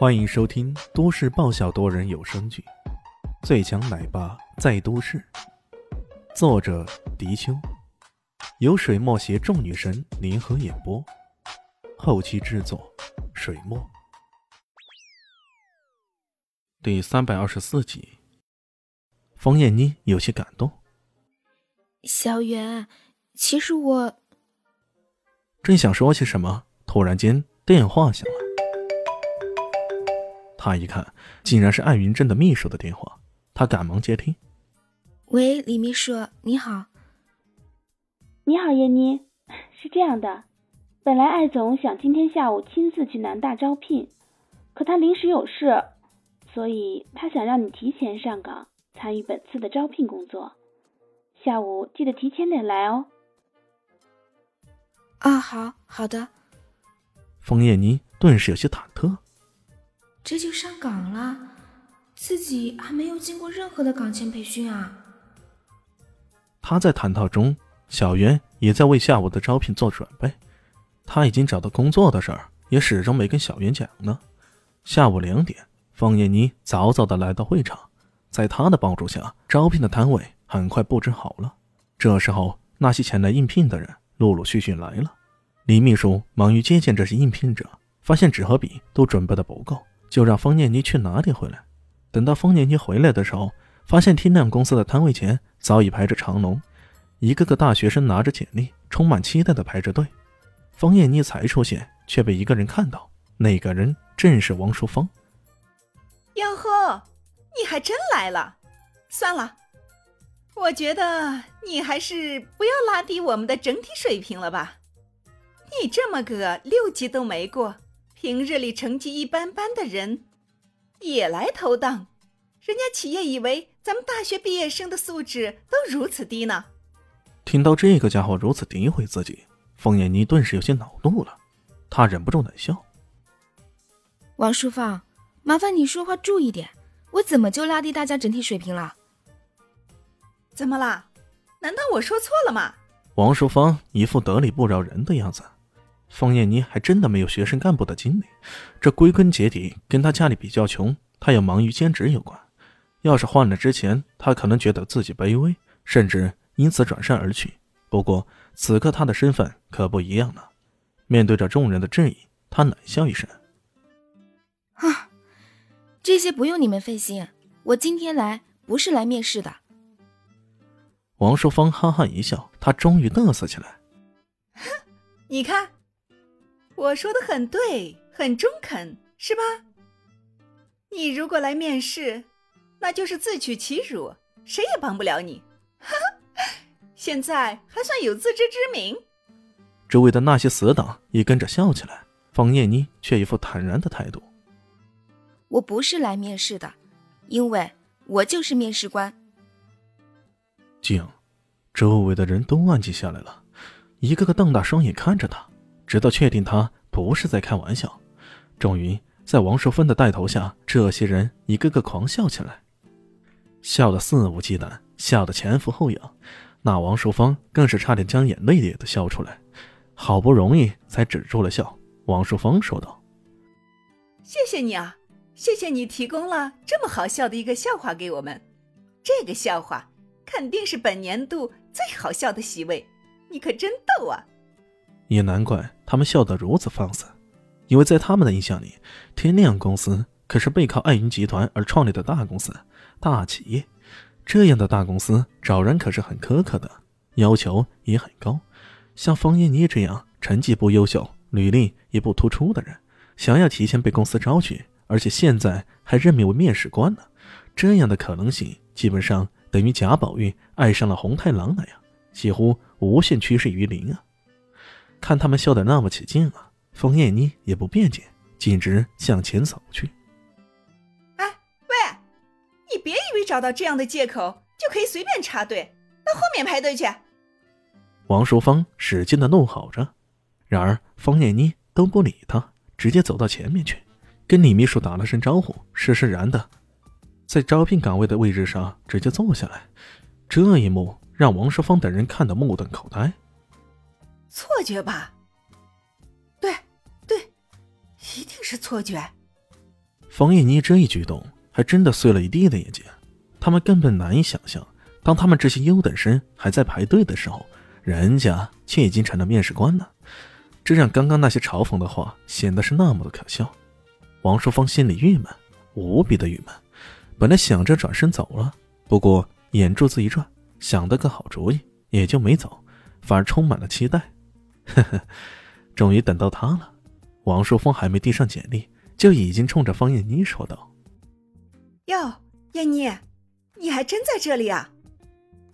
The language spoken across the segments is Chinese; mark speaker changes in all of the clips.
Speaker 1: 欢迎收听都市爆笑多人有声剧《最强奶爸在都市》，作者：迪秋，由水墨携众女神联合演播，后期制作：水墨。第三百二十四集，方燕妮有些感动。
Speaker 2: 小袁，其实我
Speaker 1: 正想说些什么，突然间电话响了。他一看，竟然是艾云珍的秘书的电话，他赶忙接听。
Speaker 2: 喂，李秘书，你好。
Speaker 3: 你好，叶妮。是这样的，本来艾总想今天下午亲自去南大招聘，可他临时有事，所以他想让你提前上岗，参与本次的招聘工作。下午记得提前点来哦。
Speaker 2: 啊，好好的。
Speaker 1: 冯燕妮顿时有些忐忑。
Speaker 2: 这就上岗了，自己还没有经过任何的岗前培训啊！
Speaker 1: 他在谈套中，小袁也在为下午的招聘做准备。他已经找到工作的事儿，也始终没跟小袁讲呢。下午两点，方艳妮早早的来到会场，在他的帮助下，招聘的摊位很快布置好了。这时候，那些前来应聘的人陆陆续续来了。李秘书忙于接见这些应聘者，发现纸和笔都准备的不够。就让方念妮去拿点回来。等到方念妮回来的时候，发现天亮公司的摊位前早已排着长龙，一个个大学生拿着简历，充满期待的排着队。方念妮才出现，却被一个人看到，那个人正是王淑芳。
Speaker 4: 哟呵，你还真来了！算了，我觉得你还是不要拉低我们的整体水平了吧。你这么个六级都没过。平日里成绩一般般的人，也来投档，人家企业以为咱们大学毕业生的素质都如此低呢。
Speaker 1: 听到这个家伙如此诋毁自己，凤艳妮顿时有些恼怒了，她忍不住冷笑：“
Speaker 2: 王淑芳，麻烦你说话注意点，我怎么就拉低大家整体水平了？
Speaker 4: 怎么啦？难道我说错了吗？”
Speaker 1: 王淑芳一副得理不饶人的样子。方艳妮还真的没有学生干部的经历，这归根结底跟她家里比较穷，她也忙于兼职有关。要是换了之前，她可能觉得自己卑微，甚至因此转身而去。不过此刻她的身份可不一样了，面对着众人的质疑，她冷笑一声：“
Speaker 2: 啊，这些不用你们费心，我今天来不是来面试的。”
Speaker 1: 王淑芳哈哈一笑，她终于嘚瑟起来：“
Speaker 4: 哼，你看。”我说的很对，很中肯，是吧？你如果来面试，那就是自取其辱，谁也帮不了你。哈哈，现在还算有自知之明。
Speaker 1: 周围的那些死党也跟着笑起来，方念妮却一副坦然的态度：“
Speaker 2: 我不是来面试的，因为我就是面试官。”
Speaker 1: 静，周围的人都安静下来了，一个个瞪大双眼看着他。直到确定他不是在开玩笑，终于在王淑芬的带头下，这些人一个个狂笑起来，笑得肆无忌惮，笑得前俯后仰。那王淑芳更是差点将眼泪也都笑出来，好不容易才止住了笑。王淑芳说道：“
Speaker 4: 谢谢你啊，谢谢你提供了这么好笑的一个笑话给我们。这个笑话肯定是本年度最好笑的席位，你可真逗啊！”
Speaker 1: 也难怪他们笑得如此放肆，因为在他们的印象里，天亮公司可是背靠爱云集团而创立的大公司、大企业。这样的大公司找人可是很苛刻的，要求也很高。像方艳妮这样成绩不优秀、履历也不突出的人，想要提前被公司招去，而且现在还任命为面试官呢，这样的可能性基本上等于贾宝玉爱上了红太狼那样，几乎无限趋近于零啊！看他们笑得那么起劲啊，冯燕妮也不辩解，径直向前走去。
Speaker 4: 哎，喂，你别以为找到这样的借口就可以随便插队，到后面排队去！
Speaker 1: 王淑芳使劲的怒吼着，然而冯燕妮都不理他，直接走到前面去，跟李秘书打了声招呼，施施然的在招聘岗位的位置上直接坐下来。这一幕让王淑芳等人看得目瞪口呆。
Speaker 4: 错觉吧？对，对，一定是错觉。
Speaker 1: 冯艳妮这一举动，还真的碎了一地的眼镜。他们根本难以想象，当他们这些优等生还在排队的时候，人家却已经成了面试官了。这让刚刚那些嘲讽的话显得是那么的可笑。王淑芳心里郁闷，无比的郁闷。本来想着转身走了，不过眼珠子一转，想得个好主意，也就没走，反而充满了期待。呵呵，终于等到他了。王淑峰还没递上简历，就已经冲着方艳妮说道：“
Speaker 4: 哟，艳妮，你还真在这里啊！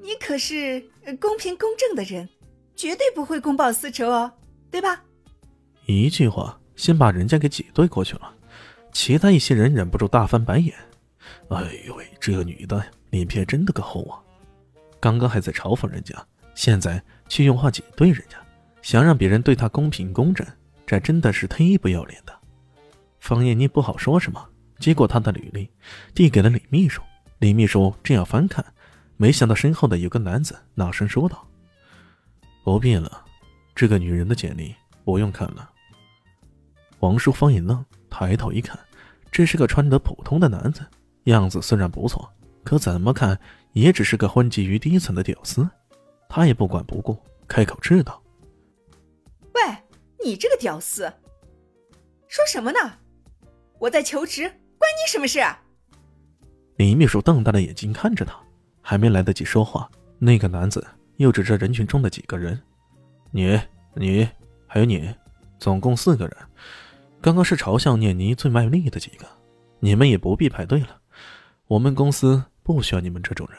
Speaker 4: 你可是公平公正的人，绝对不会公报私仇哦，对吧？”
Speaker 1: 一句话，先把人家给挤兑过去了。其他一些人忍不住大翻白眼：“哎呦喂，这个女的脸皮真的够厚啊！刚刚还在嘲讽人家，现在却用话挤兑人家，想让别人对她公平公正。”这真的是忒不要脸的，方艳妮不好说什么，接过他的履历，递给了李秘书。李秘书正要翻看，没想到身后的有个男子大声说道：“不必了，这个女人的简历不用看了。”王淑芳一愣，抬头一看，这是个穿得普通的男子，样子虽然不错，可怎么看也只是个混迹于低层的屌丝。他也不管不顾，开口斥道。
Speaker 4: 喂你这个屌丝，说什么呢？我在求职，关你什么事啊？
Speaker 1: 李秘书瞪大了眼睛看着他，还没来得及说话，那个男子又指着人群中的几个人：“你、你，还有你，总共四个人。刚刚是嘲笑念妮最卖力的几个，你们也不必排队了。我们公司不需要你们这种人。”